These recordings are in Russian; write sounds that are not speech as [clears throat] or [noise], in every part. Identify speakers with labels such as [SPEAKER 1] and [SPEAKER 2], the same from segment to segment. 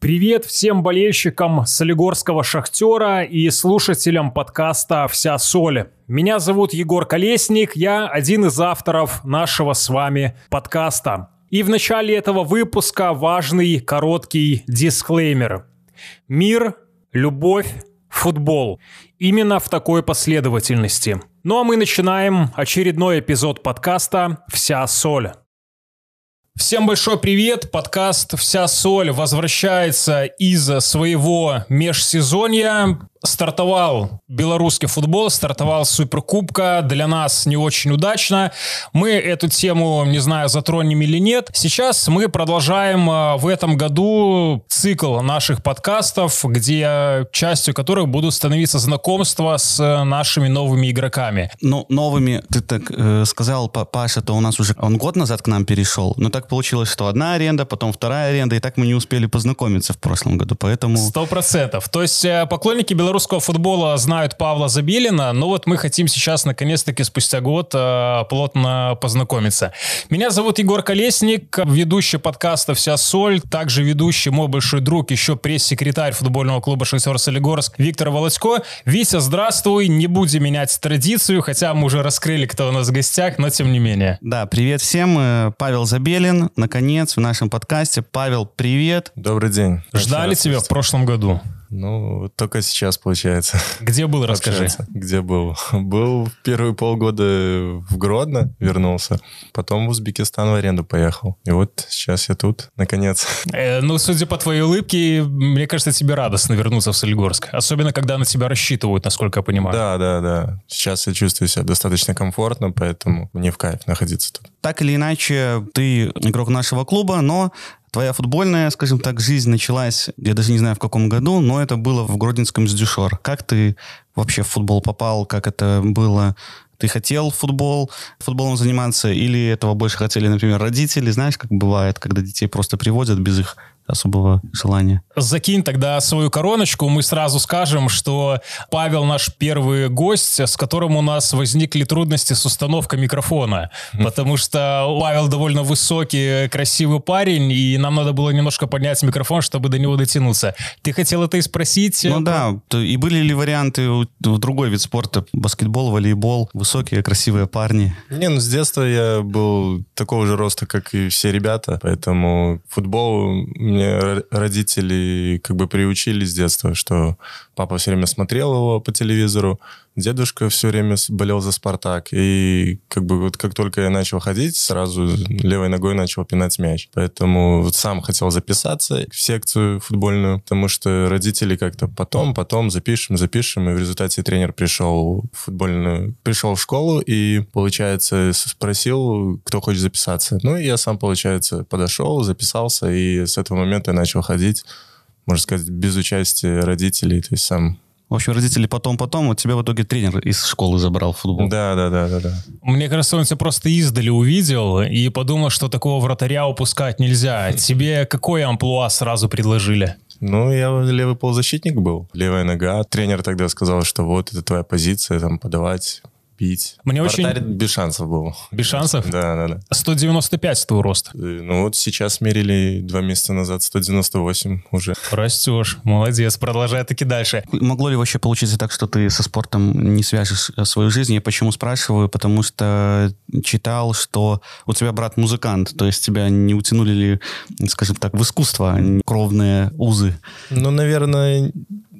[SPEAKER 1] Привет всем болельщикам Солигорского «Шахтера» и слушателям подкаста «Вся соль». Меня зовут Егор Колесник, я один из авторов нашего с вами подкаста. И в начале этого выпуска важный короткий дисклеймер. Мир, любовь, футбол. Именно в такой последовательности. Ну а мы начинаем очередной эпизод подкаста «Вся соль». Всем большой привет! Подкаст «Вся соль» возвращается из своего межсезонья стартовал белорусский футбол, стартовал Суперкубка. Для нас не очень удачно. Мы эту тему, не знаю, затронем или нет. Сейчас мы продолжаем а, в этом году цикл наших подкастов, где частью которых будут становиться знакомства с нашими новыми игроками.
[SPEAKER 2] Ну, новыми, ты так э, сказал, Паша, то у нас уже, он год назад к нам перешел. Но так получилось, что одна аренда, потом вторая аренда, и так мы не успели познакомиться в прошлом году, поэтому...
[SPEAKER 1] Сто процентов. То есть э, поклонники белорусского белорусского футбола знают Павла Забелина, но вот мы хотим сейчас, наконец-таки, спустя год э, плотно познакомиться. Меня зовут Егор Колесник, ведущий подкаста «Вся соль», также ведущий мой большой друг, еще пресс-секретарь футбольного клуба «Шахтер Солигорск» Виктор Володько. Витя, здравствуй, не будем менять традицию, хотя мы уже раскрыли, кто у нас в гостях, но тем не менее.
[SPEAKER 2] Да, привет всем, э, Павел Забелин, наконец, в нашем подкасте. Павел, привет.
[SPEAKER 3] Добрый день.
[SPEAKER 1] Ждали тебя в прошлом году.
[SPEAKER 3] Ну, только сейчас получается.
[SPEAKER 1] Где был, расскажи.
[SPEAKER 3] Где был? Был первые полгода в Гродно, вернулся. Потом в Узбекистан в аренду поехал. И вот сейчас я тут, наконец.
[SPEAKER 1] Э, ну, судя по твоей улыбке, мне кажется, тебе радостно вернуться в Солигорск. Особенно, когда на тебя рассчитывают, насколько я понимаю.
[SPEAKER 3] Да, да, да. Сейчас я чувствую себя достаточно комфортно, поэтому мне в кайф находиться тут.
[SPEAKER 2] Так или иначе, ты игрок нашего клуба, но Твоя футбольная, скажем так, жизнь началась, я даже не знаю в каком году, но это было в Гродненском Сдюшор. Как ты вообще в футбол попал? Как это было? Ты хотел футбол, футболом заниматься, или этого больше хотели, например, родители? Знаешь, как бывает, когда детей просто приводят без их особого желания.
[SPEAKER 1] Закинь тогда свою короночку, мы сразу скажем, что Павел наш первый гость, с которым у нас возникли трудности с установкой микрофона, потому что Павел довольно высокий, красивый парень, и нам надо было немножко поднять микрофон, чтобы до него дотянуться. Ты хотел это и спросить?
[SPEAKER 2] Ну да, и были ли варианты в другой вид спорта, баскетбол, волейбол, высокие, красивые парни?
[SPEAKER 3] Не, ну с детства я был такого же роста, как и все ребята, поэтому футбол мне родители как бы приучили с детства, что папа все время смотрел его по телевизору, дедушка все время болел за «Спартак». И как бы вот как только я начал ходить, сразу левой ногой начал пинать мяч. Поэтому вот сам хотел записаться в секцию футбольную, потому что родители как-то потом, потом запишем, запишем. И в результате тренер пришел в футбольную, пришел в школу и, получается, спросил, кто хочет записаться. Ну и я сам, получается, подошел, записался, и с этого момента я начал ходить можно сказать, без участия родителей, то есть сам
[SPEAKER 2] в общем, родители потом-потом, вот тебя в итоге тренер из школы забрал в футбол.
[SPEAKER 3] Да, да, да, да, да.
[SPEAKER 1] Мне кажется, он тебя просто издали увидел и подумал, что такого вратаря упускать нельзя. Тебе какое амплуа сразу предложили?
[SPEAKER 3] Ну, я левый полузащитник был, левая нога. Тренер тогда сказал, что вот это твоя позиция, там, подавать пить.
[SPEAKER 1] Мне Вратарь
[SPEAKER 3] очень... без шансов был.
[SPEAKER 1] Без шансов?
[SPEAKER 3] Да, да, да.
[SPEAKER 1] 195 твой рост. Э,
[SPEAKER 3] ну вот сейчас мерили два месяца назад 198 уже.
[SPEAKER 1] Растешь, молодец, продолжай таки дальше.
[SPEAKER 2] Могло ли вообще получиться так, что ты со спортом не свяжешь э, свою жизнь? Я почему спрашиваю? Потому что читал, что у тебя брат музыкант, то есть тебя не утянули ли, скажем так, в искусство а кровные узы?
[SPEAKER 3] Ну, наверное,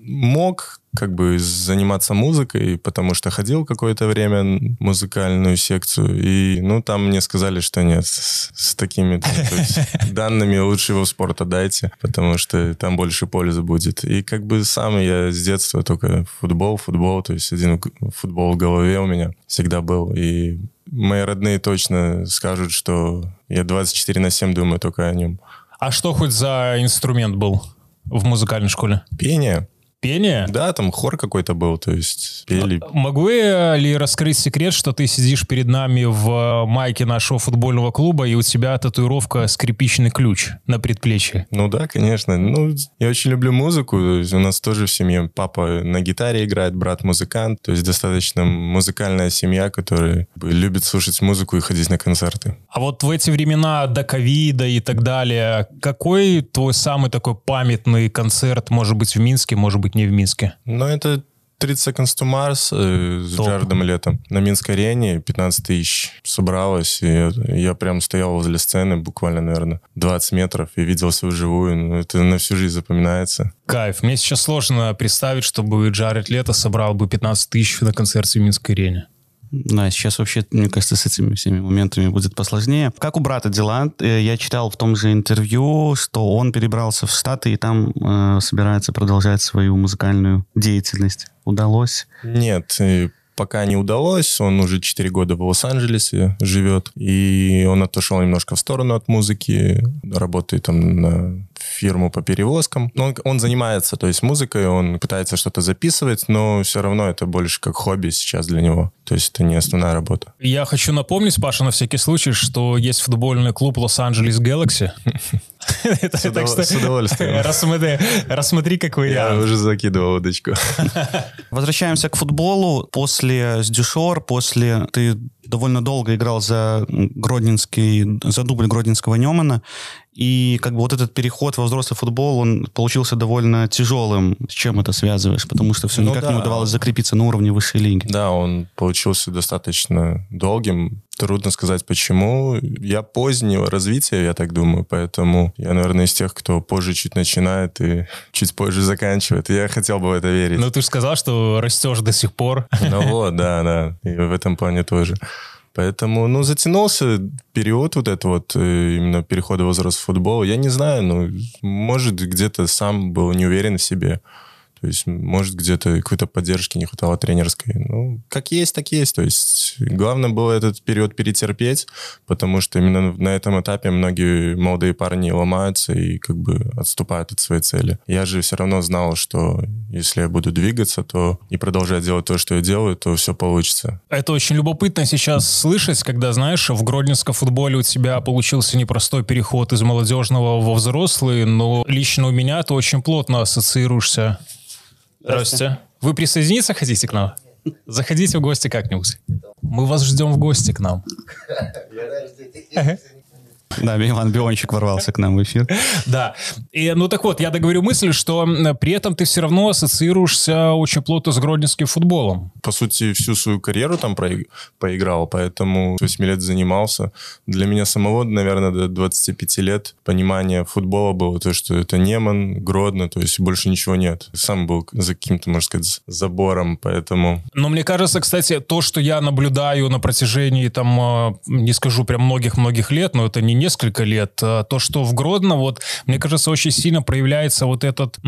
[SPEAKER 3] мог как бы заниматься музыкой, потому что ходил какое-то время в музыкальную секцию, и, ну, там мне сказали, что нет, с, с такими есть, [laughs] данными лучше его в спорт отдайте, потому что там больше пользы будет. И как бы сам я с детства только футбол, футбол, то есть один футбол в голове у меня всегда был, и мои родные точно скажут, что я 24 на 7 думаю только о нем.
[SPEAKER 1] А что хоть за инструмент был в музыкальной школе?
[SPEAKER 3] Пение.
[SPEAKER 1] Пение?
[SPEAKER 3] Да, там хор какой-то был, то есть пели.
[SPEAKER 1] Могу я ли раскрыть секрет, что ты сидишь перед нами в майке нашего футбольного клуба, и у тебя татуировка скрипичный ключ на предплечье?
[SPEAKER 3] Ну да, конечно. Ну, я очень люблю музыку. У нас тоже в семье папа на гитаре играет, брат музыкант. То есть достаточно музыкальная семья, которая любит слушать музыку и ходить на концерты.
[SPEAKER 1] А вот в эти времена до ковида и так далее, какой твой самый такой памятный концерт, может быть, в Минске, может быть, не в Минске?
[SPEAKER 3] Но это 30 Seconds to Mars э, с
[SPEAKER 1] Топ.
[SPEAKER 3] Джаредом летом на Минской арене. 15 тысяч собралось. И я, я прям стоял возле сцены буквально, наверное, 20 метров и видел свою живую. Ну, это на всю жизнь запоминается.
[SPEAKER 1] Кайф. Мне сейчас сложно представить, чтобы Джаред Лето собрал бы 15 тысяч на концерте в Минской арене.
[SPEAKER 2] Да, сейчас вообще, мне кажется, с этими всеми моментами будет посложнее. Как у брата дела? Э, Я читал в том же интервью, что он перебрался в Штаты и там э, собирается продолжать свою музыкальную деятельность. Удалось?
[SPEAKER 3] Нет, э, пока не удалось. Он уже 4 года в Лос-Анджелесе живет. И он отошел немножко в сторону от музыки. Работает там на фирму по перевозкам. Но он, он занимается, то есть музыкой, он пытается что-то записывать, но все равно это больше как хобби сейчас для него. То есть это не основная работа.
[SPEAKER 1] Я хочу напомнить, Паша, на всякий случай, что есть футбольный клуб Лос-Анджелес Galaxy. [laughs]
[SPEAKER 3] С,
[SPEAKER 1] так
[SPEAKER 3] удов-
[SPEAKER 1] что
[SPEAKER 3] с удовольствием. [laughs]
[SPEAKER 1] рассмотри, рассмотри, как
[SPEAKER 3] Я
[SPEAKER 1] вариант.
[SPEAKER 3] уже закидывал удочку. [laughs]
[SPEAKER 2] Возвращаемся к футболу. После Сдюшор, после... Ты довольно долго играл за Гродненский, за дубль Гродненского Немана. И как бы вот этот переход во взрослый футбол, он получился довольно тяжелым. С чем это связываешь? Потому что все
[SPEAKER 3] Ну
[SPEAKER 2] никак не
[SPEAKER 3] да.
[SPEAKER 2] удавалось закрепиться на уровне высшей лиги.
[SPEAKER 3] Да, он получился достаточно долгим. Трудно сказать почему. Я позднего развития, я так думаю, поэтому я, наверное, из тех, кто позже чуть начинает и [laughs] чуть позже заканчивает. Я хотел бы в это верить.
[SPEAKER 1] Ну, ты же сказал, что растешь до сих пор.
[SPEAKER 3] Ну вот, да, да. И в этом плане тоже. Поэтому, ну, затянулся период вот это вот э, именно перехода в возраст в футбол. Я не знаю, ну, может, где-то сам был не уверен в себе. То есть, может, где-то какой-то поддержки не хватало тренерской. Ну, как есть, так есть. То есть, главное было этот период перетерпеть, потому что именно на этом этапе многие молодые парни ломаются и как бы отступают от своей цели. Я же все равно знал, что если я буду двигаться, то и продолжать делать то, что я делаю, то все получится.
[SPEAKER 1] Это очень любопытно сейчас слышать, когда, знаешь, в гродненском футболе у тебя получился непростой переход из молодежного во взрослый, но лично у меня ты очень плотно ассоциируешься. Здравствуйте. Вы присоединиться хотите к нам? Заходите в гости как-нибудь. Мы вас ждем в гости к нам.
[SPEAKER 2] Да, Иван Биончик ворвался к нам в эфир.
[SPEAKER 1] Да. И, ну так вот, я договорю мысль, что при этом ты все равно ассоциируешься очень плотно с гродненским футболом.
[SPEAKER 3] По сути, всю свою карьеру там поиграл, поэтому с 8 лет занимался. Для меня самого, наверное, до 25 лет понимание футбола было то, что это Неман, Гродно, то есть больше ничего нет. Сам был за каким-то, можно сказать, забором, поэтому...
[SPEAKER 1] Но мне кажется, кстати, то, что я наблюдаю на протяжении, там, э, не скажу прям многих-многих лет, но это не несколько лет, а то, что в Гродно, вот, мне кажется, очень сильно проявляется вот, этот,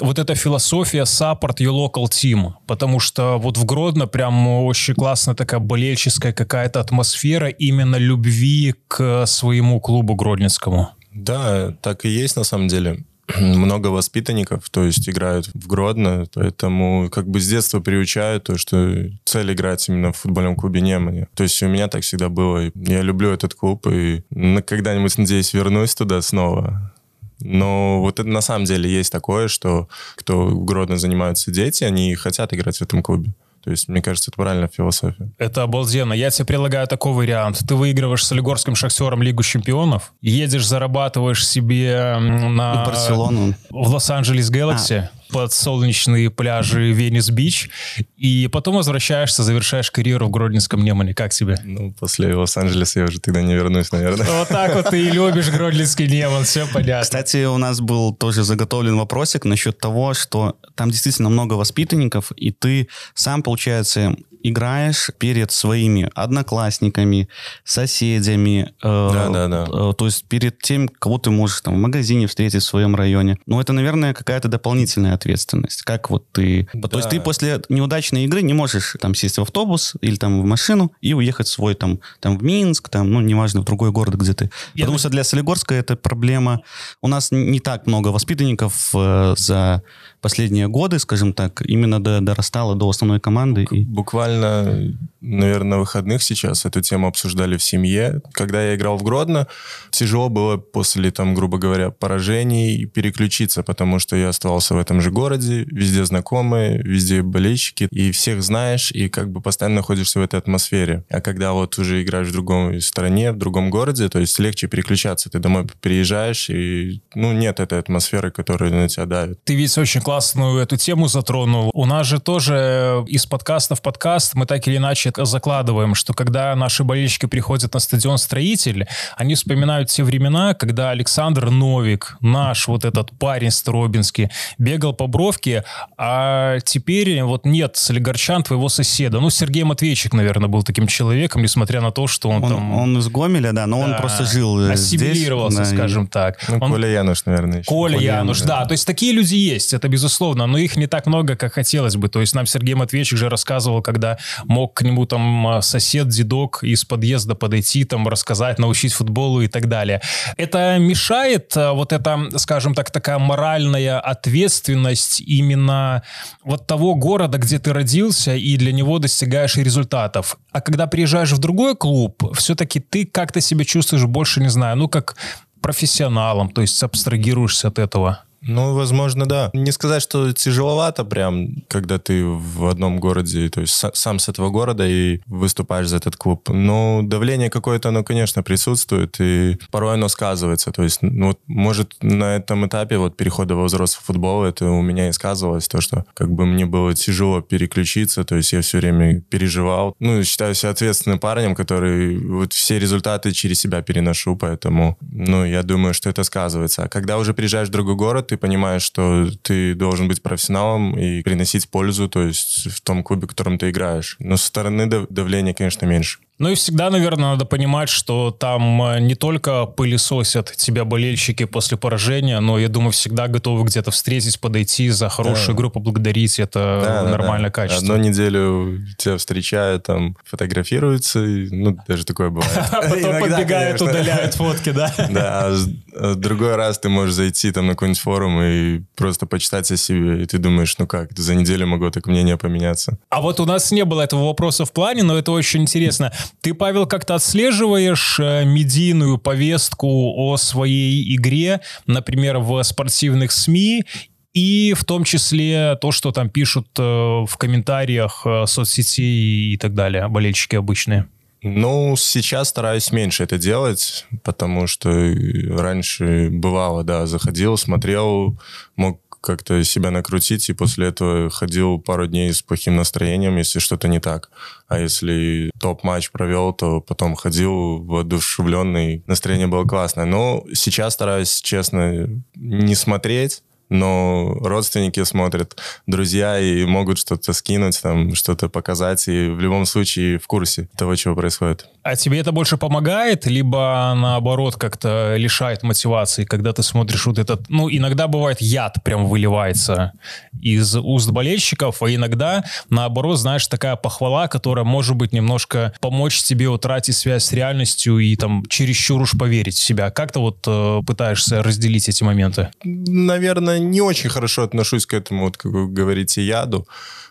[SPEAKER 1] вот эта философия support your local team, потому что вот в Гродно прям очень классная такая болельческая какая-то атмосфера именно любви к своему клубу гродненскому.
[SPEAKER 3] Да, так и есть на самом деле. [clears throat] Много воспитанников, то есть играют в Гродно, поэтому как бы с детства приучают то, что цель играть именно в футбольном клубе Немани. То есть у меня так всегда было. Я люблю этот клуб и когда-нибудь, надеюсь, вернусь туда снова. Но вот это на самом деле есть такое, что кто в Гродно занимаются дети, они хотят играть в этом клубе. То есть, мне кажется, это правильная философия.
[SPEAKER 1] Это обалденно. Я тебе предлагаю такой вариант. Ты выигрываешь с Солигорским Шахтером Лигу Чемпионов, едешь, зарабатываешь себе на...
[SPEAKER 2] В Барселону.
[SPEAKER 1] В Лос-Анджелес Galaxy под солнечные пляжи Венес-Бич, и потом возвращаешься, завершаешь карьеру в Гродненском Немане. Как тебе?
[SPEAKER 3] Ну, после Лос-Анджелеса я уже тогда не вернусь, наверное.
[SPEAKER 1] Вот так вот ты и любишь Гродненский Неман, все понятно.
[SPEAKER 2] Кстати, у нас был тоже заготовлен вопросик насчет того, что там действительно много воспитанников, и ты сам, получается, играешь перед своими одноклассниками, соседями. Э,
[SPEAKER 3] Да, да, да.
[SPEAKER 2] э, то есть перед тем, кого ты можешь там в магазине встретить в своем районе. Ну, это, наверное, какая-то дополнительная ответственность. Как вот ты... То есть
[SPEAKER 3] Да.
[SPEAKER 2] ты после неудачной игры не можешь там сесть в автобус или там в машину и уехать в свой там, там в Минск, там, ну, неважно, в другой город, где ты.
[SPEAKER 1] Я
[SPEAKER 2] Потому
[SPEAKER 1] так-
[SPEAKER 2] что для Солигорска это проблема. У нас не так много воспитанников э, за последние годы, скажем так, именно до, дорастало до основной команды. И...
[SPEAKER 3] Буквально, наверное, на выходных сейчас эту тему обсуждали в семье. Когда я играл в Гродно, тяжело было после, там, грубо говоря, поражений переключиться, потому что я оставался в этом же городе, везде знакомые, везде болельщики, и всех знаешь, и как бы постоянно находишься в этой атмосфере. А когда вот уже играешь в другой стране, в другом городе, то есть легче переключаться. Ты домой приезжаешь, и, ну, нет этой атмосферы, которая на тебя давит.
[SPEAKER 1] Ты ведь очень классную эту тему затронул. У нас же тоже из подкаста в подкаст мы так или иначе закладываем, что когда наши болельщики приходят на стадион «Строитель», они вспоминают те времена, когда Александр Новик, наш вот этот парень Старобинский, бегал по бровке, а теперь вот нет солигарчан твоего соседа. Ну, Сергей Матвейчик, наверное, был таким человеком, несмотря на то, что он,
[SPEAKER 2] Он,
[SPEAKER 1] там...
[SPEAKER 2] он из Гомеля, да, но он
[SPEAKER 1] да,
[SPEAKER 2] просто жил э, здесь.
[SPEAKER 1] Ассимилировался,
[SPEAKER 2] да, и-
[SPEAKER 1] скажем так.
[SPEAKER 3] Ну,
[SPEAKER 1] Он-
[SPEAKER 3] Коля Януш, наверное, еще.
[SPEAKER 1] Коля
[SPEAKER 2] Коля
[SPEAKER 1] Януш,
[SPEAKER 2] Януш,
[SPEAKER 1] да. То есть такие люди есть, это безусловно, но их не так много, как хотелось бы. То есть нам Сергей Матвеевич же рассказывал, когда мог к нему там а, сосед, дедок из подъезда подойти, там рассказать, научить футболу и так далее. Это мешает а, вот это, скажем так, такая моральная ответственность именно вот того города, где ты родился, и для него достигаешь результатов. А когда приезжаешь в другой клуб, все-таки ты как-то себя чувствуешь больше, не знаю, ну как профессионалом, то есть абстрагируешься от этого.
[SPEAKER 3] Ну, возможно, да. Не сказать, что тяжеловато прям, когда ты в одном городе, то есть са- сам с этого города и выступаешь за этот клуб. Но давление какое-то, оно, конечно, присутствует, и порой оно сказывается. То есть, ну, может, на этом этапе вот перехода во взрослый футбол, это у меня и сказывалось, то, что как бы мне было тяжело переключиться, то есть я все время переживал. Ну, считаю себя ответственным парнем, который вот все результаты через себя переношу, поэтому, ну, я думаю, что это сказывается. А когда уже приезжаешь в другой город, ты понимаешь, что ты должен быть профессионалом и приносить пользу, то есть в том клубе, в котором ты играешь. Но со стороны дав- давления, конечно, меньше.
[SPEAKER 1] Ну и всегда, наверное, надо понимать, что там э, не только пылесосят тебя болельщики после поражения, но, я думаю, всегда готовы где-то встретить, подойти за хорошую
[SPEAKER 3] Да.
[SPEAKER 1] игру, поблагодарить. Это
[SPEAKER 3] Да, да,
[SPEAKER 1] нормальное
[SPEAKER 3] да.
[SPEAKER 1] качество.
[SPEAKER 3] Одну неделю тебя встречают, там, фотографируются, и, ну, даже такое [laughs] бывает.
[SPEAKER 1] А потом подбегают, удаляют фотки, да? [laughs]
[SPEAKER 3] Да, а а другой раз ты можешь зайти там на какой-нибудь форум и просто почитать о себе, и ты думаешь, ну как, за неделю могло так мнение поменяться.
[SPEAKER 1] А вот у нас не было этого вопроса в плане, но это очень интересно. Ты, Павел, как-то отслеживаешь э, медийную повестку о своей игре, например, в спортивных СМИ, и в том числе то, что там пишут э, в комментариях э, соцсетей и так далее, болельщики обычные.
[SPEAKER 3] Ну, сейчас стараюсь меньше это делать, потому что раньше бывало, да, заходил, смотрел, мог как-то себя накрутить, и после этого ходил пару дней с плохим настроением, если что-то не так. А если топ-матч провел, то потом ходил воодушевленный, настроение было классное. Но сейчас стараюсь, честно, не смотреть, но родственники смотрят, друзья и могут что-то скинуть, там, что-то показать, и в любом случае в курсе того, чего происходит.
[SPEAKER 1] А тебе это больше помогает, либо наоборот как-то лишает мотивации, когда ты смотришь вот этот... Ну, иногда бывает яд прям выливается из уст болельщиков, а иногда, наоборот, знаешь, такая похвала, которая может быть немножко помочь тебе утратить связь с реальностью и там чересчур уж поверить в себя. Как ты вот э, пытаешься разделить эти моменты?
[SPEAKER 3] Наверное, не очень хорошо отношусь к этому, вот, как вы говорите, яду,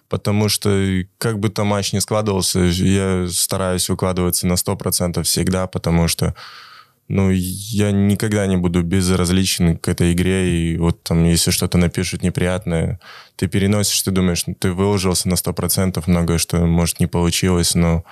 [SPEAKER 3] потому что как бы там матч не складывался, я стараюсь выкладываться на 100% всегда, потому что ну, я никогда не буду безразличен к этой игре, и вот там, если что-то напишут неприятное, ты переносишь, ты думаешь, ну, ты выложился на 100%, многое что, может, не получилось, но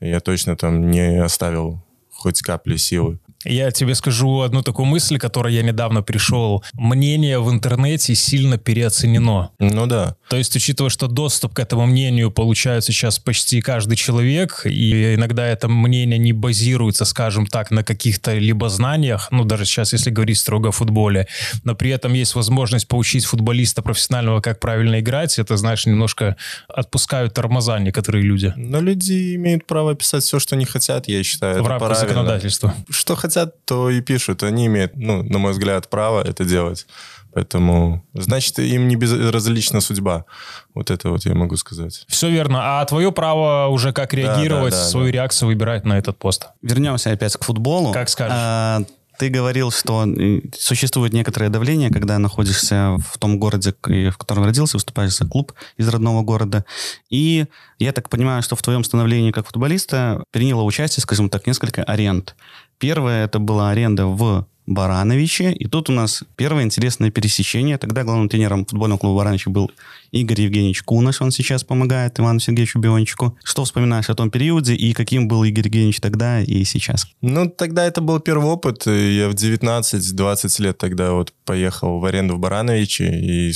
[SPEAKER 3] я точно там не оставил хоть капли силы.
[SPEAKER 1] Я тебе скажу одну такую мысль, которой я недавно пришел. Мнение в интернете сильно переоценено.
[SPEAKER 3] Ну да.
[SPEAKER 1] То есть, учитывая, что доступ к этому мнению получает сейчас почти каждый человек, и иногда это мнение не базируется, скажем так, на каких-то либо знаниях, ну, даже сейчас, если говорить строго о футболе, но при этом есть возможность поучить футболиста профессионального, как правильно играть, это, знаешь, немножко отпускают тормоза некоторые люди.
[SPEAKER 3] Но люди имеют право писать все, что они хотят, я считаю.
[SPEAKER 1] В рамках
[SPEAKER 3] правильно.
[SPEAKER 1] законодательства.
[SPEAKER 3] Что хотят, то и пишут. Они имеют, ну, на мой взгляд, право это делать. Поэтому, значит, им не безразлична судьба. Вот это вот я могу сказать.
[SPEAKER 1] Все верно. А твое право уже как реагировать,
[SPEAKER 3] да, да,
[SPEAKER 1] свою
[SPEAKER 3] да.
[SPEAKER 1] реакцию выбирать на этот пост.
[SPEAKER 2] Вернемся опять к футболу.
[SPEAKER 1] Как скажешь.
[SPEAKER 2] А, ты говорил, что э, существует некоторое давление, когда находишься в том городе, в котором родился, выступаешь за клуб из родного города. И я так понимаю, что в твоем становлении как футболиста приняло участие, скажем так, несколько аренд. Первая это была аренда в Барановиче, и тут у нас первое интересное пересечение. Тогда главным тренером футбольного клуба Барановича был Игорь Евгеньевич Кунаш, он сейчас помогает Ивану Сергеевичу Биончику. Что вспоминаешь о том периоде, и каким был Игорь Евгеньевич тогда и сейчас?
[SPEAKER 3] Ну, тогда это был первый опыт. Я в 19-20 лет тогда вот поехал в аренду в Барановичи, и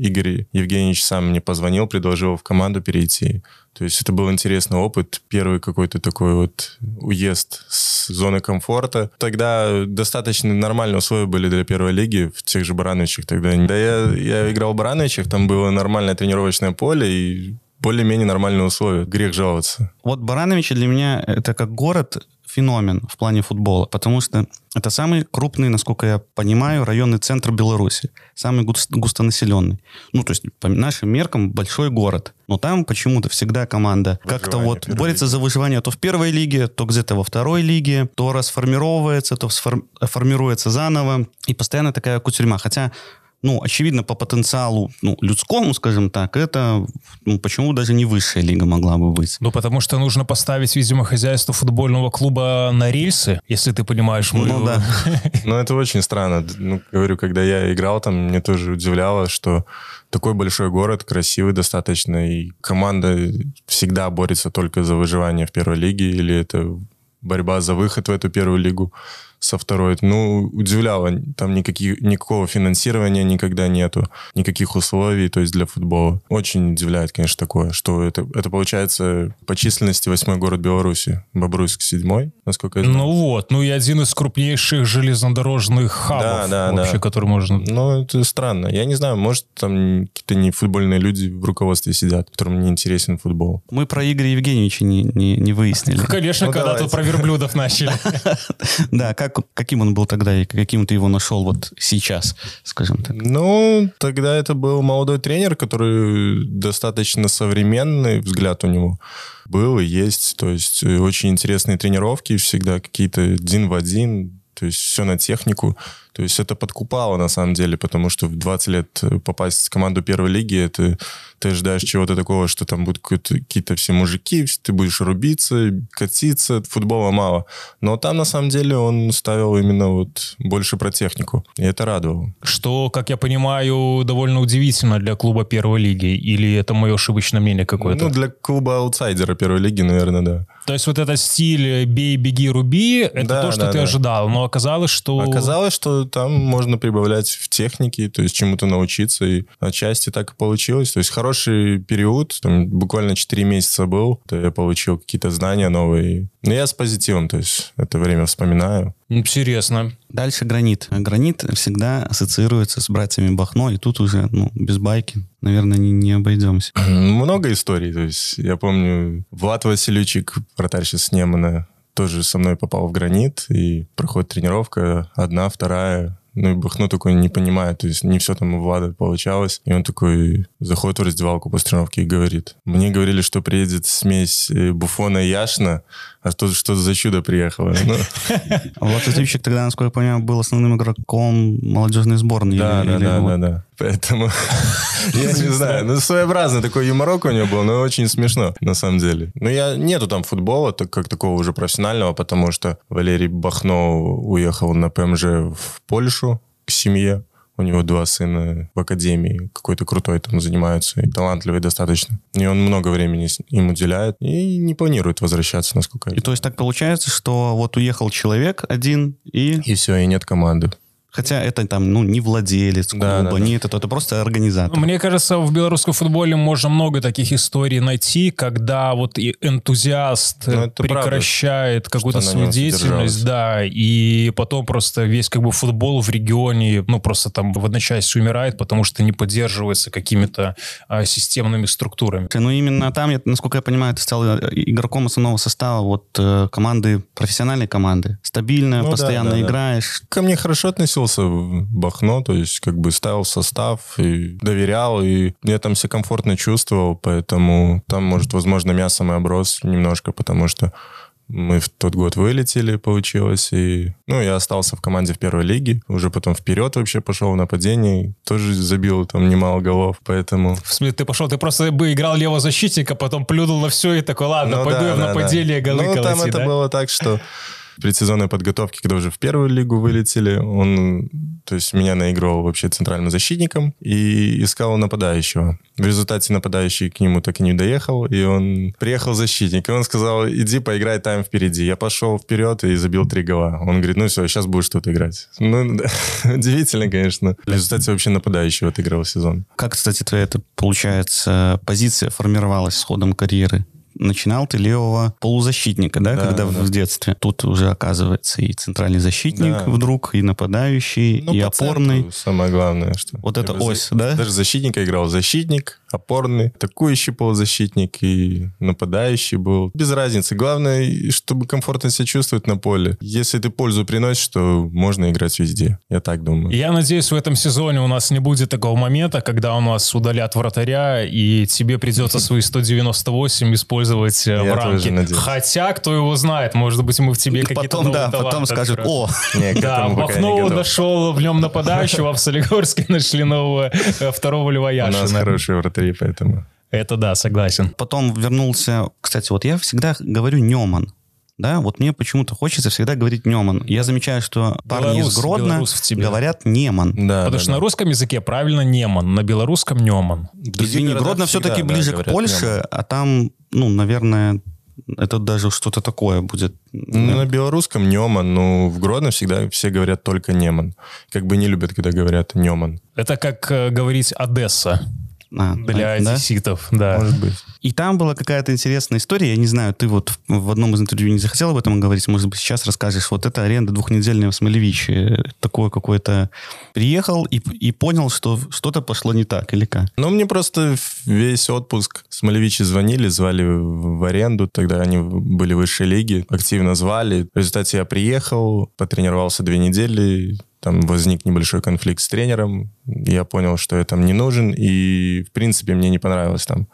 [SPEAKER 3] Игорь Евгеньевич сам мне позвонил, предложил в команду перейти. То есть это был интересный опыт, первый какой-то такой вот уезд с зоны комфорта. Тогда достаточно нормальные условия были для первой лиги в тех же Барановичах тогда. Да я, я играл в Барановичах, там было нормальное тренировочное поле и более-менее нормальные условия. Грех жаловаться.
[SPEAKER 2] Вот Барановичи для меня это как город феномен в плане футбола, потому что это самый крупный, насколько я понимаю, районный центр Беларуси, самый гус- густонаселенный. Ну, то есть по нашим меркам большой город. Но там почему-то всегда команда как-то
[SPEAKER 3] Выживание
[SPEAKER 2] вот
[SPEAKER 3] первой
[SPEAKER 2] борется
[SPEAKER 3] лиги.
[SPEAKER 2] за выживание то в первой лиге, то где-то во второй лиге, то расформировывается, то сфор- формируется заново. И постоянно такая кутерьма. Хотя ну, очевидно, по потенциалу, ну, людскому, скажем так, это, ну, почему даже не высшая лига могла бы быть.
[SPEAKER 1] Ну, потому что нужно поставить, видимо, хозяйство футбольного клуба на рельсы, если ты понимаешь мою...
[SPEAKER 2] Ну да. [laughs]
[SPEAKER 3] Ну, это очень странно. Ну, говорю, когда я играл там, мне тоже удивляло, что такой большой город, красивый достаточно, и команда всегда борется только за выживание в первой лиге, или это борьба за выход в эту первую лигу со второй. Ну, удивляло. Там никаких, никакого финансирования никогда нету, никаких условий, то есть для футбола. Очень удивляет, конечно, такое, что это, это получается по численности восьмой город Беларуси. Бобруйск седьмой, насколько я знаю.
[SPEAKER 1] Ну вот, ну и один из крупнейших железнодорожных хабов
[SPEAKER 3] Да, да,
[SPEAKER 1] вообще,
[SPEAKER 3] да.
[SPEAKER 1] который можно...
[SPEAKER 3] Ну, это странно. Я не знаю, может, там какие-то не футбольные люди в руководстве сидят, которым не интересен футбол.
[SPEAKER 2] Мы про Игоря Евгеньевича не, не, не выяснили.
[SPEAKER 1] Конечно,
[SPEAKER 3] Ну,
[SPEAKER 1] когда
[SPEAKER 3] давайте.
[SPEAKER 1] тут про верблюдов начали. [laughs]
[SPEAKER 2] Да, как, каким он был тогда и каким ты его нашел вот сейчас, скажем так.
[SPEAKER 3] Ну, тогда это был молодой тренер, который достаточно современный взгляд у него был и есть. То есть э, очень интересные тренировки всегда, какие-то один в один, то есть все на технику. То есть это подкупало на самом деле, потому что в 20 лет э, попасть в команду первой лиги, это ты ожидаешь чего-то такого, что там будут какие-то все мужики, ты будешь рубиться, катиться, футбола мало. Но там на самом деле он ставил именно вот больше про технику, и это радовало.
[SPEAKER 1] Что, как я понимаю, довольно удивительно для клуба первой лиги. Или это мое ошибочное мнение какое-то?
[SPEAKER 3] Ну, для клуба аутсайдера первой лиги, наверное, да.
[SPEAKER 1] То есть вот этот стиль «бей, беги, руби» — это
[SPEAKER 3] Да,
[SPEAKER 1] то, что
[SPEAKER 3] да,
[SPEAKER 1] ты
[SPEAKER 3] да.
[SPEAKER 1] ожидал. Но оказалось, что...
[SPEAKER 3] Оказалось, что там можно прибавлять в технике, то есть чему-то научиться, и отчасти так и получилось. То есть хороший период, там буквально 4 месяца был, то я получил какие-то знания новые. Но я с позитивом, то есть это время вспоминаю.
[SPEAKER 1] Интересно.
[SPEAKER 2] Дальше гранит. Гранит всегда ассоциируется с братьями Бахно, и тут уже, ну, без байки, наверное, не, не обойдемся.
[SPEAKER 3] Много историй, то есть я помню, Влад Васильевичик, вратарь сейчас с Немана, тоже со мной попал в гранит, и проходит тренировка, одна, вторая, ну и Бахну такой не понимает, то есть не все там у Влада получалось. И он такой заходит в раздевалку после тренировки и говорит, мне говорили, что приедет смесь э, Буфона и Яшна, а что, что за чудо приехало? [laughs] Ну,
[SPEAKER 2] Влад Васильевичек тогда, насколько я понимаю, был основным игроком молодежной сборной.
[SPEAKER 3] Да, да, да, да, да. Поэтому [laughs] я не знаю. Ну, своеобразный такой юморок у него был, но очень смешно, на самом деле. Ну, я нету там футбола, так как такого уже профессионального, потому что Валерий Бахно уехал на ПМЖ в Польшу к семье. У него два сына в академии, какой-то крутой там занимаются, и талантливый достаточно. И он много времени им уделяет, и не планирует возвращаться, насколько
[SPEAKER 2] И то есть так получается, что вот уехал человек один, и
[SPEAKER 3] И все, и нет команды.
[SPEAKER 2] Хотя это там, ну, не владелец клуба,
[SPEAKER 3] Да, да, да.
[SPEAKER 2] не это, то, это просто организатор.
[SPEAKER 1] Мне кажется, в белорусском футболе можно много таких историй найти, когда вот и энтузиаст
[SPEAKER 3] Ну, это
[SPEAKER 1] прекращает какую-то свою деятельность, да, и потом просто весь как бы футбол в регионе, ну, просто там в одночасье умирает, потому что не поддерживается какими-то а, системными структурами.
[SPEAKER 2] Ну, именно там, я- насколько я понимаю, ты стал э, игроком основного состава вот э, команды, профессиональной команды. Стабильно,
[SPEAKER 3] Ну да,
[SPEAKER 2] постоянно
[SPEAKER 3] да, да.
[SPEAKER 2] играешь.
[SPEAKER 3] Ко мне хорошо относился Бахно, то есть как бы ставил в состав и доверял, и я там себя комфортно чувствовал, поэтому там, может, возможно, мясом и оброс немножко, потому что мы в тот год вылетели, получилось, и, ну, я остался в команде в первой лиге, уже потом вперед вообще пошел в нападение, тоже забил там немало голов, поэтому...
[SPEAKER 1] В смысле, ты пошел, ты просто бы играл левого защитника, потом плюнул на все и такой, ладно,
[SPEAKER 3] Ну
[SPEAKER 1] пойду
[SPEAKER 3] да,
[SPEAKER 1] я в
[SPEAKER 3] да, да.
[SPEAKER 1] нападение голы
[SPEAKER 3] Ну, там
[SPEAKER 1] колотить,
[SPEAKER 3] это
[SPEAKER 1] да?
[SPEAKER 3] было так, что в предсезонной подготовке, когда уже в первую лигу вылетели, он, то есть меня наигрывал вообще центральным защитником и искал нападающего. В результате нападающий к нему так и не доехал, и он приехал защитник, и он сказал, иди поиграй там впереди. Я пошел вперед и забил три гола. Он говорит, ну все, сейчас будешь тут играть. Ну, [laughs] удивительно, конечно. В результате вообще нападающего отыграл сезон.
[SPEAKER 2] Как, кстати, твоя, это, получается, позиция формировалась с ходом карьеры? Начинал ты левого полузащитника, да,
[SPEAKER 3] Да,
[SPEAKER 2] когда
[SPEAKER 3] да.
[SPEAKER 2] в детстве. Тут уже оказывается и центральный защитник
[SPEAKER 3] Да.
[SPEAKER 2] вдруг, и нападающий,
[SPEAKER 3] Ну,
[SPEAKER 2] и
[SPEAKER 3] по
[SPEAKER 2] опорный.
[SPEAKER 3] центру самое главное, что...
[SPEAKER 2] Вот это
[SPEAKER 3] бы
[SPEAKER 2] ось, да?
[SPEAKER 3] Даже защитника играл защитник, опорный, атакующий полузащитник и нападающий был. Без разницы. Главное, чтобы комфортно себя чувствовать на поле. Если ты пользу приносишь, то можно играть везде. Я так думаю.
[SPEAKER 1] Я надеюсь, в этом сезоне у нас не будет такого момента, когда у нас удалят вратаря, и тебе придется свои 198 использовать э, в
[SPEAKER 3] Я
[SPEAKER 1] рамке.
[SPEAKER 3] тоже надеюсь.
[SPEAKER 1] Хотя, кто его знает, может быть, мы в тебе какие-то
[SPEAKER 2] потом, да, потом скажут, о, [laughs]
[SPEAKER 3] Не, к
[SPEAKER 1] Да,
[SPEAKER 3] готов.
[SPEAKER 1] нашел в нем нападающего, а в Солигорске [laughs] нашли нового э, второго
[SPEAKER 3] У нас
[SPEAKER 1] Левояшина.
[SPEAKER 3] хорошие вратари, поэтому...
[SPEAKER 1] Это да, согласен.
[SPEAKER 2] потом вернулся... Кстати, вот я всегда говорю Неман. Да, вот мне почему-то хочется всегда говорить Неман. Я замечаю, что парни
[SPEAKER 1] Белорус,
[SPEAKER 2] из Гродно
[SPEAKER 1] белорус в тебе.
[SPEAKER 2] говорят Неман.
[SPEAKER 3] Да,
[SPEAKER 1] Потому
[SPEAKER 3] да,
[SPEAKER 1] что
[SPEAKER 3] да.
[SPEAKER 1] на русском языке правильно Неман, на белорусском Неман.
[SPEAKER 2] Извини, Гродно все-таки
[SPEAKER 3] да,
[SPEAKER 2] ближе к
[SPEAKER 3] говорят
[SPEAKER 2] Польше,
[SPEAKER 3] Неман.
[SPEAKER 2] а там, ну, наверное, это даже что-то такое будет.
[SPEAKER 3] Ну, на белорусском Неман, ну, в Гродно всегда все говорят только Неман. Как бы не любят, когда говорят Неман.
[SPEAKER 1] Это как э, говорить Одесса
[SPEAKER 2] А,
[SPEAKER 1] для
[SPEAKER 2] да?
[SPEAKER 1] одесситов, да.
[SPEAKER 3] Может быть.
[SPEAKER 2] И там была какая-то интересная история. Я не знаю, ты вот в- одном из интервью не захотел об этом говорить, может быть, сейчас расскажешь. Вот эта аренда двухнедельная в Смолевиче, такое какое-то... Приехал и, и понял, что что-то пошло не так, или как?
[SPEAKER 3] Ну, мне просто весь отпуск Смолевичи звонили, звали в аренду. Тогда они были в высшей лиге, активно звали. В результате я приехал, потренировался две недели, там возник небольшой конфликт с тренером. Я понял, что я там не нужен, и, в принципе, мне не понравилось там.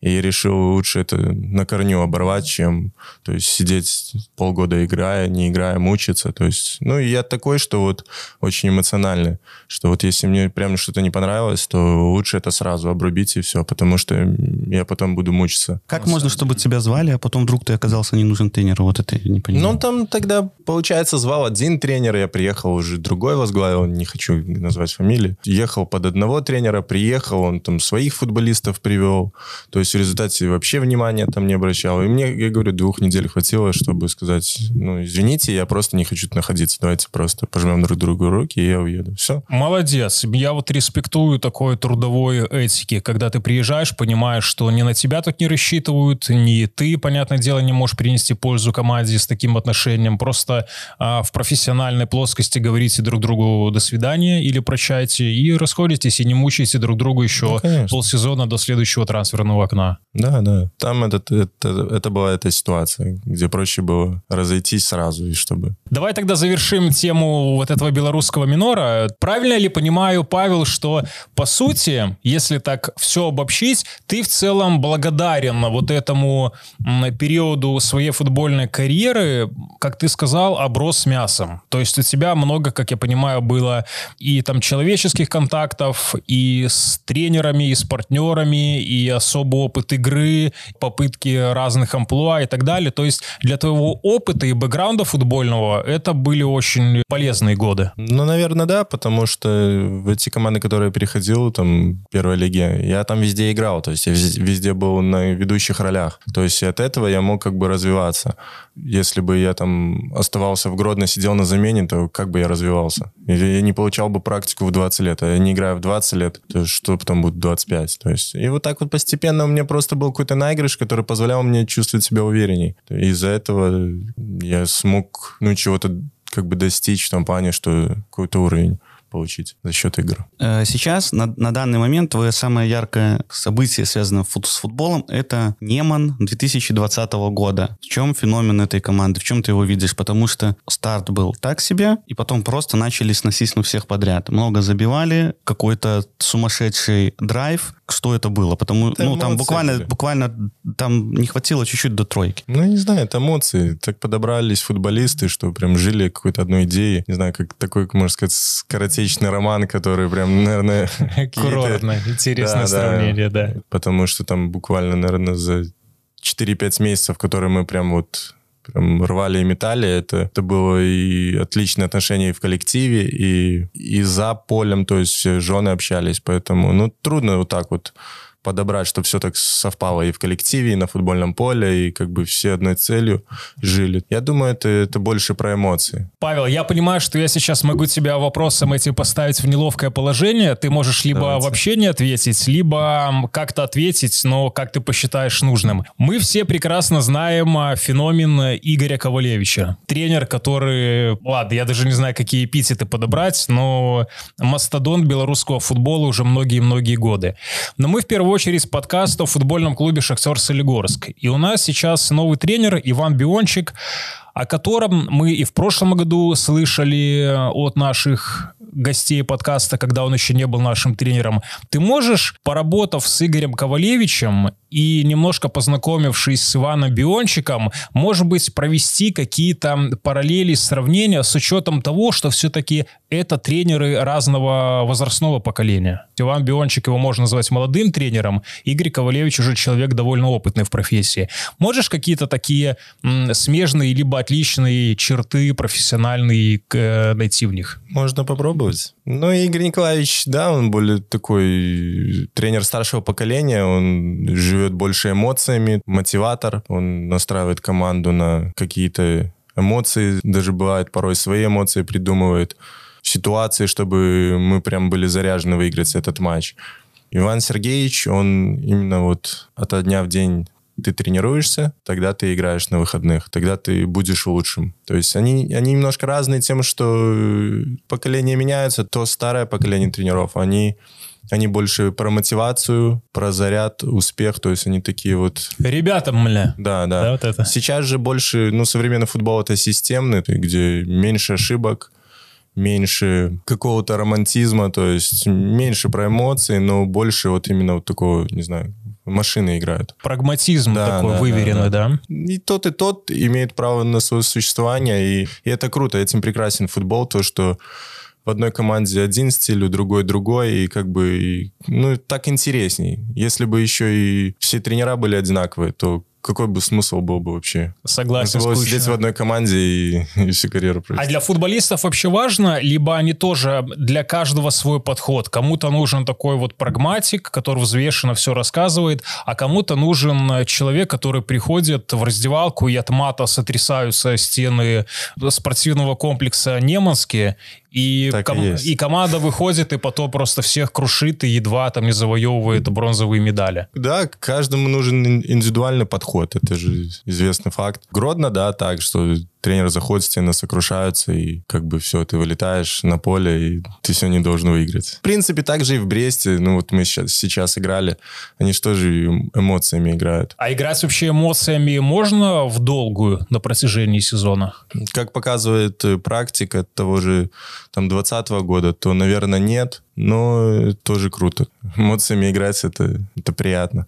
[SPEAKER 3] И я решил лучше это на корню оборвать, чем то есть, сидеть полгода играя, не играя, мучиться. То есть, ну, и я такой, что вот очень эмоциональный, что вот если мне прям что-то не понравилось, то лучше это сразу обрубить и все, потому что я потом буду мучиться.
[SPEAKER 2] Как можно, чтобы тебя звали, а потом вдруг ты оказался не нужен тренеру? Вот это я не понимаю.
[SPEAKER 3] Ну, там тогда, получается, звал один тренер, я приехал, уже другой возглавил, не хочу назвать фамилии. Ехал под одного тренера, приехал, он там своих футболистов привел. То есть в результате вообще внимания там не обращал. И мне, я говорю, двух недель хватило, чтобы сказать, ну, извините, я просто не хочу тут находиться, давайте просто пожмем друг другу руки, и я уеду. Все.
[SPEAKER 1] Молодец. Я вот респектую такой трудовой этики, когда ты приезжаешь, понимаешь, что ни на тебя тут не рассчитывают, ни ты, понятное дело, не можешь принести пользу команде с таким отношением. Просто а, в профессиональной плоскости говорите друг другу «до свидания» или «прощайте» и расходитесь, и не мучаете друг друга еще
[SPEAKER 3] Ну, конечно.
[SPEAKER 1] полсезона до следующего трансферного окна.
[SPEAKER 3] Да, да. Там этот, это, это была эта ситуация, где проще было разойтись сразу, и чтобы...
[SPEAKER 1] Давай тогда завершим тему вот этого белорусского минора. Правильно ли понимаю, Павел, что по сути, если так все обобщить, ты в целом благодарен вот этому периоду своей футбольной карьеры, как ты сказал, оброс мясом. То есть у тебя много, как я понимаю, было и там человеческих контактов, и с тренерами, и с партнерами, и особый опыт игры, попытки разных амплуа и так далее. То есть для твоего опыта и бэкграунда футбольного это были очень полезные годы.
[SPEAKER 3] Ну, наверное, да, потому что в эти команды, которые я переходил, там, первая лига, я там везде играл, то есть я везде, был на ведущих ролях. То есть от этого я мог как бы развиваться. Если бы я там оставался в Гродно, сидел на замене, то как бы я развивался? занимался. Я не получал бы практику в 20 лет, а я не играю в 20 лет, то что потом будет 25. То есть, и вот так вот постепенно у меня просто был какой-то наигрыш, который позволял мне чувствовать себя уверенней. Из-за этого я смог, ну, чего-то как бы достичь в том плане, что какой-то уровень получить за счет игр.
[SPEAKER 2] Э, сейчас, на, на данный момент, твое самое яркое событие, связанное с футболом, это Неман 2020 года. В чем феномен этой команды? В чем ты его видишь? Потому что старт был так себе, и потом просто начали сносить на всех подряд. Много забивали, какой-то сумасшедший драйв. Что это было? Потому, это ну, там буквально, были. буквально там не хватило чуть-чуть до тройки.
[SPEAKER 3] Ну, не знаю, это эмоции. Так подобрались футболисты, что прям жили какой-то одной идеей. Не знаю, как такой, можно сказать, скоротечный роман, который прям, наверное... [laughs]
[SPEAKER 1] Курортно. Интересное да, сравнение, да. да.
[SPEAKER 3] Потому что там буквально, наверное, за 4-5 месяцев, которые мы прям вот прям рвали и метали. Это, это было и отличное отношение и в коллективе, и, и за полем, то есть жены общались, поэтому, ну, трудно вот так вот подобрать, чтобы все так совпало и в коллективе, и на футбольном поле, и как бы все одной целью жили. Я думаю, это, это больше про эмоции.
[SPEAKER 1] Павел, я понимаю, что я сейчас могу тебя вопросом этим поставить в неловкое положение. Ты можешь либо Давайте. вообще не ответить, либо как-то ответить, но как ты посчитаешь нужным. Мы все прекрасно знаем а, феномен Игоря Ковалевича. Тренер, который... Ладно, я даже не знаю, какие эпитеты подобрать, но мастодон белорусского футбола уже многие-многие годы. Но мы в первую первую очередь подкаст о футбольном клубе «Шахтер Солигорск». И у нас сейчас новый тренер Иван Биончик, о котором мы и в прошлом году слышали от наших гостей подкаста, когда он еще не был нашим тренером. Ты можешь, поработав с Игорем Ковалевичем и немножко познакомившись с Иваном Биончиком, может быть, провести какие-то параллели, сравнения с учетом того, что все-таки это тренеры разного возрастного поколения. Иван Биончик, его можно назвать молодым тренером, Игорь Ковалевич уже человек довольно опытный в профессии. Можешь какие-то такие м, смежные либо отличные черты профессиональные э, найти в них?
[SPEAKER 3] Можно попробовать. Ну, Игорь Николаевич, да, он более такой тренер старшего поколения, он живет больше эмоциями, мотиватор, он настраивает команду на какие-то эмоции, даже бывает порой свои эмоции придумывает ситуации, чтобы мы прям были заряжены выиграть этот матч. Иван Сергеевич, он именно вот от дня в день ты тренируешься, тогда ты играешь на выходных, тогда ты будешь лучшим. То есть они, они немножко разные тем, что поколения меняются. То старое поколение тренеров, они они больше про мотивацию, про заряд, успех, то есть они такие вот...
[SPEAKER 1] Ребята, мля.
[SPEAKER 3] Да, да. да вот это. Сейчас же больше, ну, современный футбол это системный, где меньше ошибок, меньше какого-то романтизма, то есть меньше про эмоции, но больше вот именно вот такого, не знаю, машины играют.
[SPEAKER 1] Прагматизм да, такой да, выверенный, да, да?
[SPEAKER 3] И тот, и тот имеет право на свое существование, и, и это круто, этим прекрасен футбол, то, что в одной команде один стиль, у другой другой, и как бы, и, ну, так интересней. Если бы еще и все тренера были одинаковые, то какой бы смысл был бы вообще?
[SPEAKER 1] Согласен.
[SPEAKER 3] Было сидеть в одной команде и, [laughs] и всю карьеру
[SPEAKER 1] провести. А для футболистов вообще важно, либо они тоже для каждого свой подход? Кому-то нужен такой вот прагматик, который взвешенно все рассказывает, а кому-то нужен человек, который приходит в раздевалку и от мата сотрясаются стены спортивного комплекса Неманские, и, ком- и, и команда выходит, и потом просто всех крушит, и едва там не завоевывает бронзовые медали.
[SPEAKER 3] Да, каждому нужен индивидуальный подход, это же известный факт. Гродно, да, так, что тренер заходит, стены сокрушаются, и как бы все, ты вылетаешь на поле, и ты все не должен выиграть. В принципе, так же и в Бресте, ну вот мы сейчас, сейчас играли, они же эмоциями играют.
[SPEAKER 1] А играть вообще эмоциями можно в долгую на протяжении сезона?
[SPEAKER 3] Как показывает э, практика того же там 20 года, то, наверное, нет, но тоже круто. Эмоциями играть это, это приятно.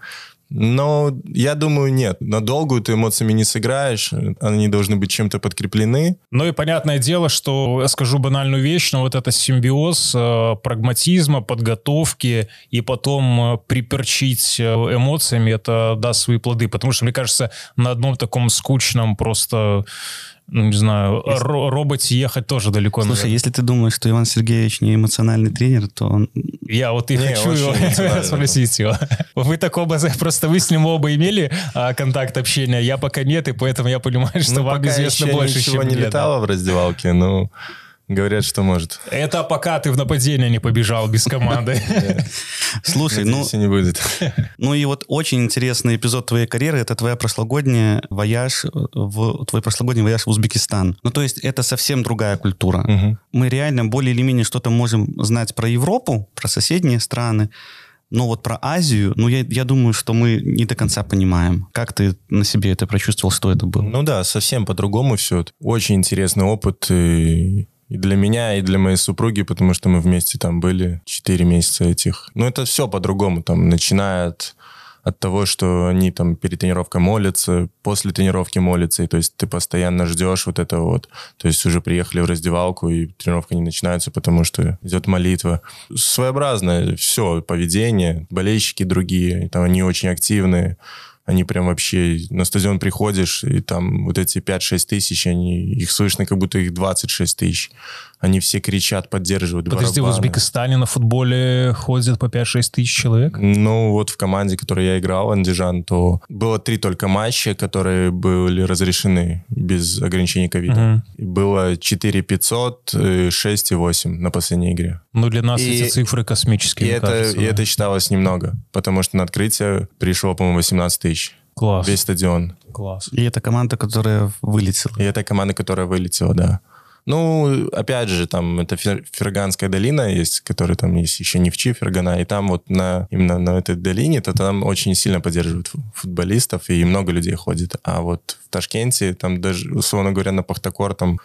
[SPEAKER 3] Но я думаю, нет. На долгую ты эмоциями не сыграешь. Они должны быть чем-то подкреплены.
[SPEAKER 1] Ну и понятное дело, что я скажу банальную вещь, но вот это симбиоз э, прагматизма, подготовки и потом э, приперчить э, эмоциями, это даст свои плоды. Потому что, мне кажется, на одном таком скучном просто ну, не знаю, если... роботе ехать тоже далеко.
[SPEAKER 2] Слушай, наверное. если ты думаешь, что Иван Сергеевич не эмоциональный тренер, то он...
[SPEAKER 1] Я вот и не, хочу его [laughs] спросить его. Вы так оба, просто вы с ним оба имели а, контакт общения, я пока нет, и поэтому я понимаю, что ну, вам известно больше,
[SPEAKER 3] чем не летало в раздевалке, но Говорят, что может.
[SPEAKER 1] Это пока ты в нападение не побежал без команды. [laughs]
[SPEAKER 2] Слушай, ну,
[SPEAKER 3] не будет.
[SPEAKER 2] ну и вот очень интересный эпизод твоей карьеры, это твоя прошлогодняя вояж в, твой прошлогодний вояж в Узбекистан. Ну то есть это совсем другая культура. Мы реально более или менее что-то можем знать про Европу, про соседние страны, но вот про Азию, ну я, я думаю, что мы не до конца понимаем. Как ты на себе это прочувствовал, что это было?
[SPEAKER 3] Ну да, совсем по-другому все. Очень интересный опыт и, и для меня, и для моей супруги, потому что мы вместе там были 4 месяца этих. Ну это все по-другому, там, начиная от, от того, что они там перед тренировкой молятся, после тренировки молятся, и то есть ты постоянно ждешь вот этого вот. То есть уже приехали в раздевалку, и тренировка не начинается, потому что идет молитва. Своеобразное все, поведение, болельщики другие, там они очень активные, они прям вообще на стадион приходишь, и там вот эти 5-6 тысяч, они, их слышно, как будто их 26 тысяч. Они все кричат, поддерживают
[SPEAKER 1] Подожди, в
[SPEAKER 3] барабаны.
[SPEAKER 1] Узбекистане на футболе ходят по 5-6 тысяч человек?
[SPEAKER 3] Ну, вот в команде, в которой я играл, Андижан, то было три только матча, которые были разрешены без ограничений ковида. И Было 4 500, э, 6 и 8 на последней игре.
[SPEAKER 1] Ну, для нас
[SPEAKER 3] И-
[SPEAKER 1] эти цифры космические,
[SPEAKER 3] И это,
[SPEAKER 1] кажется,
[SPEAKER 3] и
[SPEAKER 1] да.
[SPEAKER 3] это считалось немного, потому что на открытие пришло, по-моему, 18 тысяч.
[SPEAKER 1] Класс,
[SPEAKER 3] Весь стадион.
[SPEAKER 1] класс.
[SPEAKER 2] И это команда, которая вылетела.
[SPEAKER 3] И это команда, которая вылетела, да. Ну, опять же, там это Фер- Ферганская долина есть, которая там есть еще Невчи, Фергана, и там вот на, именно на этой долине, то там очень сильно поддерживают фу- футболистов, и много людей ходит. А вот в Ташкенте, там даже, условно говоря, на Пахтакор там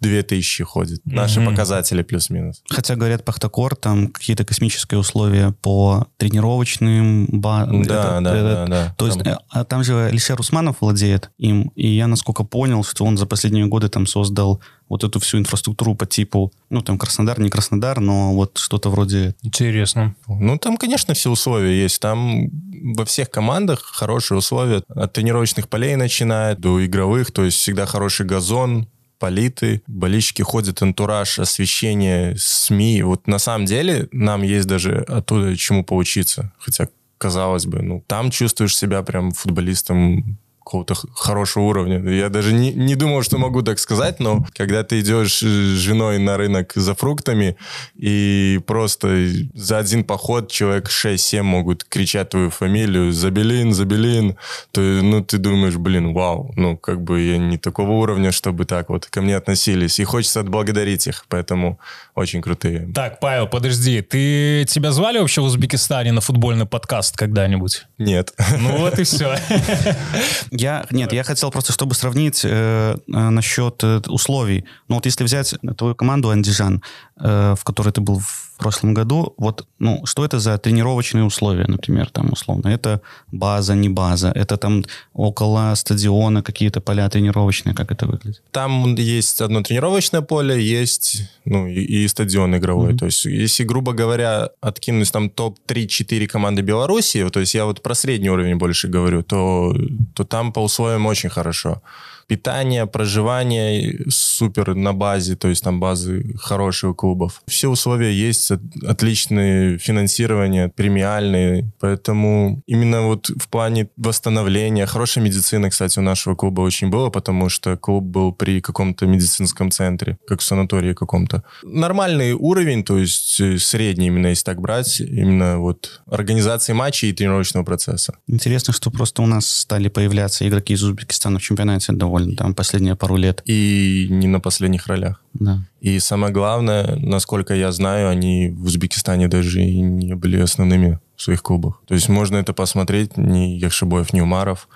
[SPEAKER 3] 2000 ходит. Наши
[SPEAKER 1] Мгм.
[SPEAKER 3] показатели плюс-минус.
[SPEAKER 2] Хотя, говорят, Пахтакор, там какие-то космические условия по тренировочным базам.
[SPEAKER 3] Да, да, да, да.
[SPEAKER 2] То есть,
[SPEAKER 3] Там-
[SPEAKER 2] э, а там же Алишер Усманов владеет им, и я, насколько понял, что он за последние годы там создал вот эту всю инфраструктуру по типу, ну, там, Краснодар, не Краснодар, но вот что-то вроде...
[SPEAKER 1] Интересно.
[SPEAKER 3] Ну, там, конечно, все условия есть. Там во всех командах хорошие условия. От тренировочных полей начиная до игровых. То есть всегда хороший газон, политы, болельщики ходят, антураж, освещение, СМИ. Вот на самом деле нам есть даже оттуда чему поучиться. Хотя, казалось бы, ну, там чувствуешь себя прям футболистом какого-то хорошего уровня. Я даже не, не думал, что могу так сказать, но когда ты идешь с женой на рынок за фруктами, и просто за один поход человек 6-7 могут кричать твою фамилию «Забелин, Забелин», то ну, ты думаешь, блин, вау, ну, как бы я не такого уровня, чтобы так вот ко мне относились. И хочется отблагодарить их, поэтому очень крутые.
[SPEAKER 1] Так, Павел, подожди, ты тебя звали вообще в Узбекистане на футбольный подкаст когда-нибудь?
[SPEAKER 3] Нет.
[SPEAKER 1] Ну вот и все. [laughs]
[SPEAKER 2] Я, нет, я хотел просто, чтобы сравнить э, э, насчет э, условий. Ну, вот если взять твою команду Андижан, э, в которой ты был в прошлом году, вот, ну, что это за тренировочные условия, например, там, условно? Это база, не база? Это там около стадиона какие-то поля тренировочные? Как это выглядит?
[SPEAKER 3] Там есть одно тренировочное поле, есть ну, и, и стадион игровой.
[SPEAKER 2] Мгм.
[SPEAKER 3] То есть, если, грубо говоря, откинуть там топ-3-4 команды Беларуси, то есть я вот про средний уровень больше говорю, то, то там по условиям очень хорошо. Питание, проживание супер на базе, то есть там базы хорошие у клубов. Все условия есть, от- отличные финансирование, премиальные, поэтому именно вот в плане восстановления, хорошая медицина, кстати, у нашего клуба очень было, потому что клуб был при каком-то медицинском центре, как в санатории каком-то. Нормальный уровень, то есть э, средний именно, если так брать, именно вот организации матчей и тренировочного процесса.
[SPEAKER 2] Интересно, что просто у нас стали появляться игроки из Узбекистана в чемпионате довольно там последние пару лет.
[SPEAKER 3] И не на последних ролях.
[SPEAKER 2] Да.
[SPEAKER 3] И самое главное, насколько я знаю, они в Узбекистане даже и не были основными в своих клубах. То есть можно это посмотреть, ни Яхшибоев, ни Умаров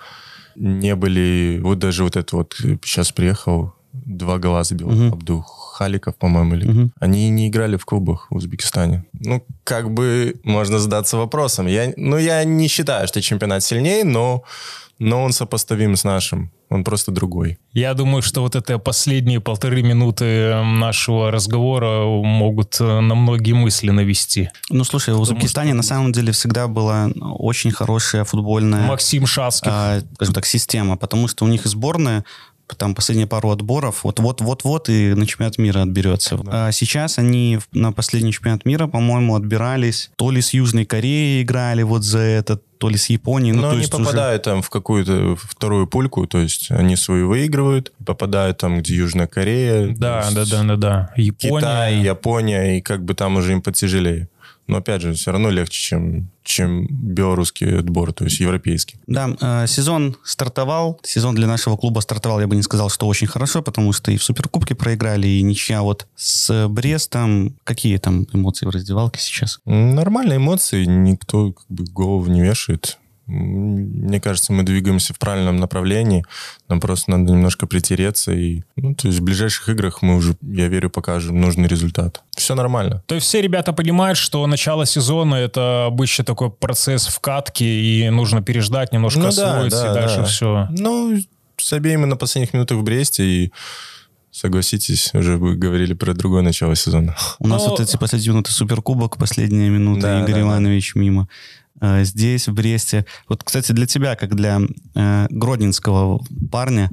[SPEAKER 3] не были... Вот даже вот это вот сейчас приехал, два гола забил
[SPEAKER 2] Мгм.
[SPEAKER 3] Абду Халиков, по-моему, или...
[SPEAKER 2] Мгм.
[SPEAKER 3] Они не играли в клубах в Узбекистане. Ну, как бы можно задаться вопросом. Я, ну, я не считаю, что чемпионат сильнее, но, но он сопоставим с нашим. Он просто другой.
[SPEAKER 1] Я думаю, что вот это последние полторы минуты нашего разговора могут э, на многие мысли навести.
[SPEAKER 2] Ну, слушай, в Узбекистане на самом деле всегда была очень хорошая футбольная...
[SPEAKER 1] Максим Шаскин.
[SPEAKER 2] а, скажем так, система, потому что у них и сборная там последние пару отборов, вот-вот-вот-вот и на чемпионат мира отберется.
[SPEAKER 3] Да.
[SPEAKER 2] А сейчас они на последний чемпионат мира, по-моему, отбирались, то ли с Южной Кореей играли вот за этот, то ли с Японией. Ну,
[SPEAKER 3] Но
[SPEAKER 2] то
[SPEAKER 3] они
[SPEAKER 2] есть уже-
[SPEAKER 3] попадают там в какую-то вторую пульку, то есть они свою выигрывают, попадают там, где Южная Корея.
[SPEAKER 1] Да, да, да, да, да. Япония.
[SPEAKER 3] Китай, Япония, и как бы там уже им потяжелее. Но опять же, все равно легче, чем, чем белорусский отбор, то есть европейский.
[SPEAKER 2] Да, э, сезон стартовал. Сезон для нашего клуба стартовал, я бы не сказал, что очень хорошо, потому что и в Суперкубке проиграли, и ничья вот с Брестом. Какие там эмоции в раздевалке сейчас?
[SPEAKER 3] Нормальные эмоции, никто как бы голову не вешает. Мне кажется, мы двигаемся в правильном направлении. Нам просто надо немножко притереться. И, ну, то есть в ближайших играх мы уже, я верю, покажем нужный результат. Все нормально.
[SPEAKER 1] То есть все ребята понимают, что начало сезона это обычно такой процесс вкатки, и нужно переждать, немножко
[SPEAKER 3] Ну да,
[SPEAKER 1] освоиться,
[SPEAKER 3] да,
[SPEAKER 1] и дальше
[SPEAKER 3] да.
[SPEAKER 1] все.
[SPEAKER 3] Ну, забей мы на последних минутах в Бресте, и согласитесь, уже вы говорили про другое начало сезона.
[SPEAKER 2] У нас
[SPEAKER 1] Но-
[SPEAKER 2] вот эти последние минуты Суперкубок, последняя минута,
[SPEAKER 3] Да,
[SPEAKER 2] Игорь
[SPEAKER 3] да, да.
[SPEAKER 2] Иванович мимо. Э, Здесь, в Бресте. Вот, кстати, для тебя, как для э, гродненского парня,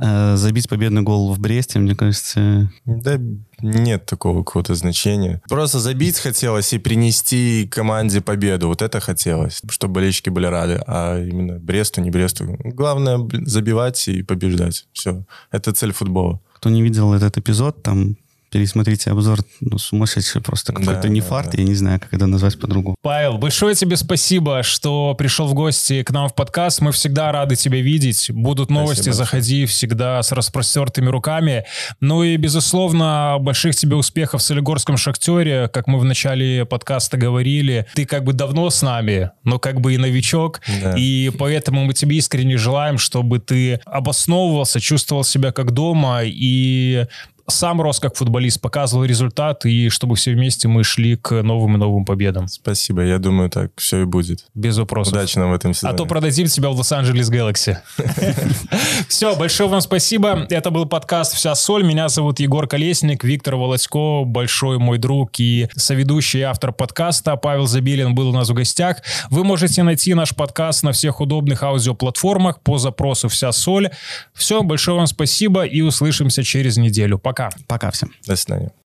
[SPEAKER 2] э, забить победный гол в Бресте, мне кажется,
[SPEAKER 3] Да нет такого какого-то значения. Просто забить хотелось и принести команде победу. Вот это хотелось, чтобы болельщики были рады. А именно Бресту, не Бресту. Главное забивать и побеждать. Все. Это цель футбола.
[SPEAKER 2] кто не видел этот эпизод, там пересмотрите обзор, ну, сумасшедший просто какой-то
[SPEAKER 3] Да,
[SPEAKER 2] не
[SPEAKER 3] да,
[SPEAKER 2] фарт,
[SPEAKER 3] да.
[SPEAKER 2] я не знаю, как это назвать по-другому.
[SPEAKER 1] Павел, большое тебе спасибо, что пришел в гости к нам в подкаст. Мы всегда рады тебя видеть. Будут новости,
[SPEAKER 3] Спасибо
[SPEAKER 1] заходи всегда с распростертыми руками. Ну и, безусловно, больших тебе успехов в Солигорском Шахтере. Как мы в начале подкаста говорили, ты как бы давно с нами, но как бы и новичок.
[SPEAKER 3] Да.
[SPEAKER 1] И поэтому мы тебе искренне желаем, чтобы ты обосновывался, чувствовал себя как дома и сам рос как футболист, показывал результат, и чтобы все вместе мы шли к новым и новым победам.
[SPEAKER 3] Спасибо. Я думаю, так все и будет.
[SPEAKER 1] Без вопросов.
[SPEAKER 3] Удачи нам в этом
[SPEAKER 1] А
[SPEAKER 3] сезоне.
[SPEAKER 1] то продадим тебя в Лос-Анджелес Гэлакси. [laughs] Все, большое вам спасибо. Это был подкаст «Вся соль». Меня зовут Егор Колесник, Виктор Волосько, большой мой друг и соведущий и автор подкаста. Павел Забелин был у нас в гостях. Вы можете найти наш подкаст на всех удобных аудиоплатформах по запросу «Вся соль». Все, большое вам спасибо и услышимся через неделю. Пока.
[SPEAKER 2] Пока всем.
[SPEAKER 3] До свидания.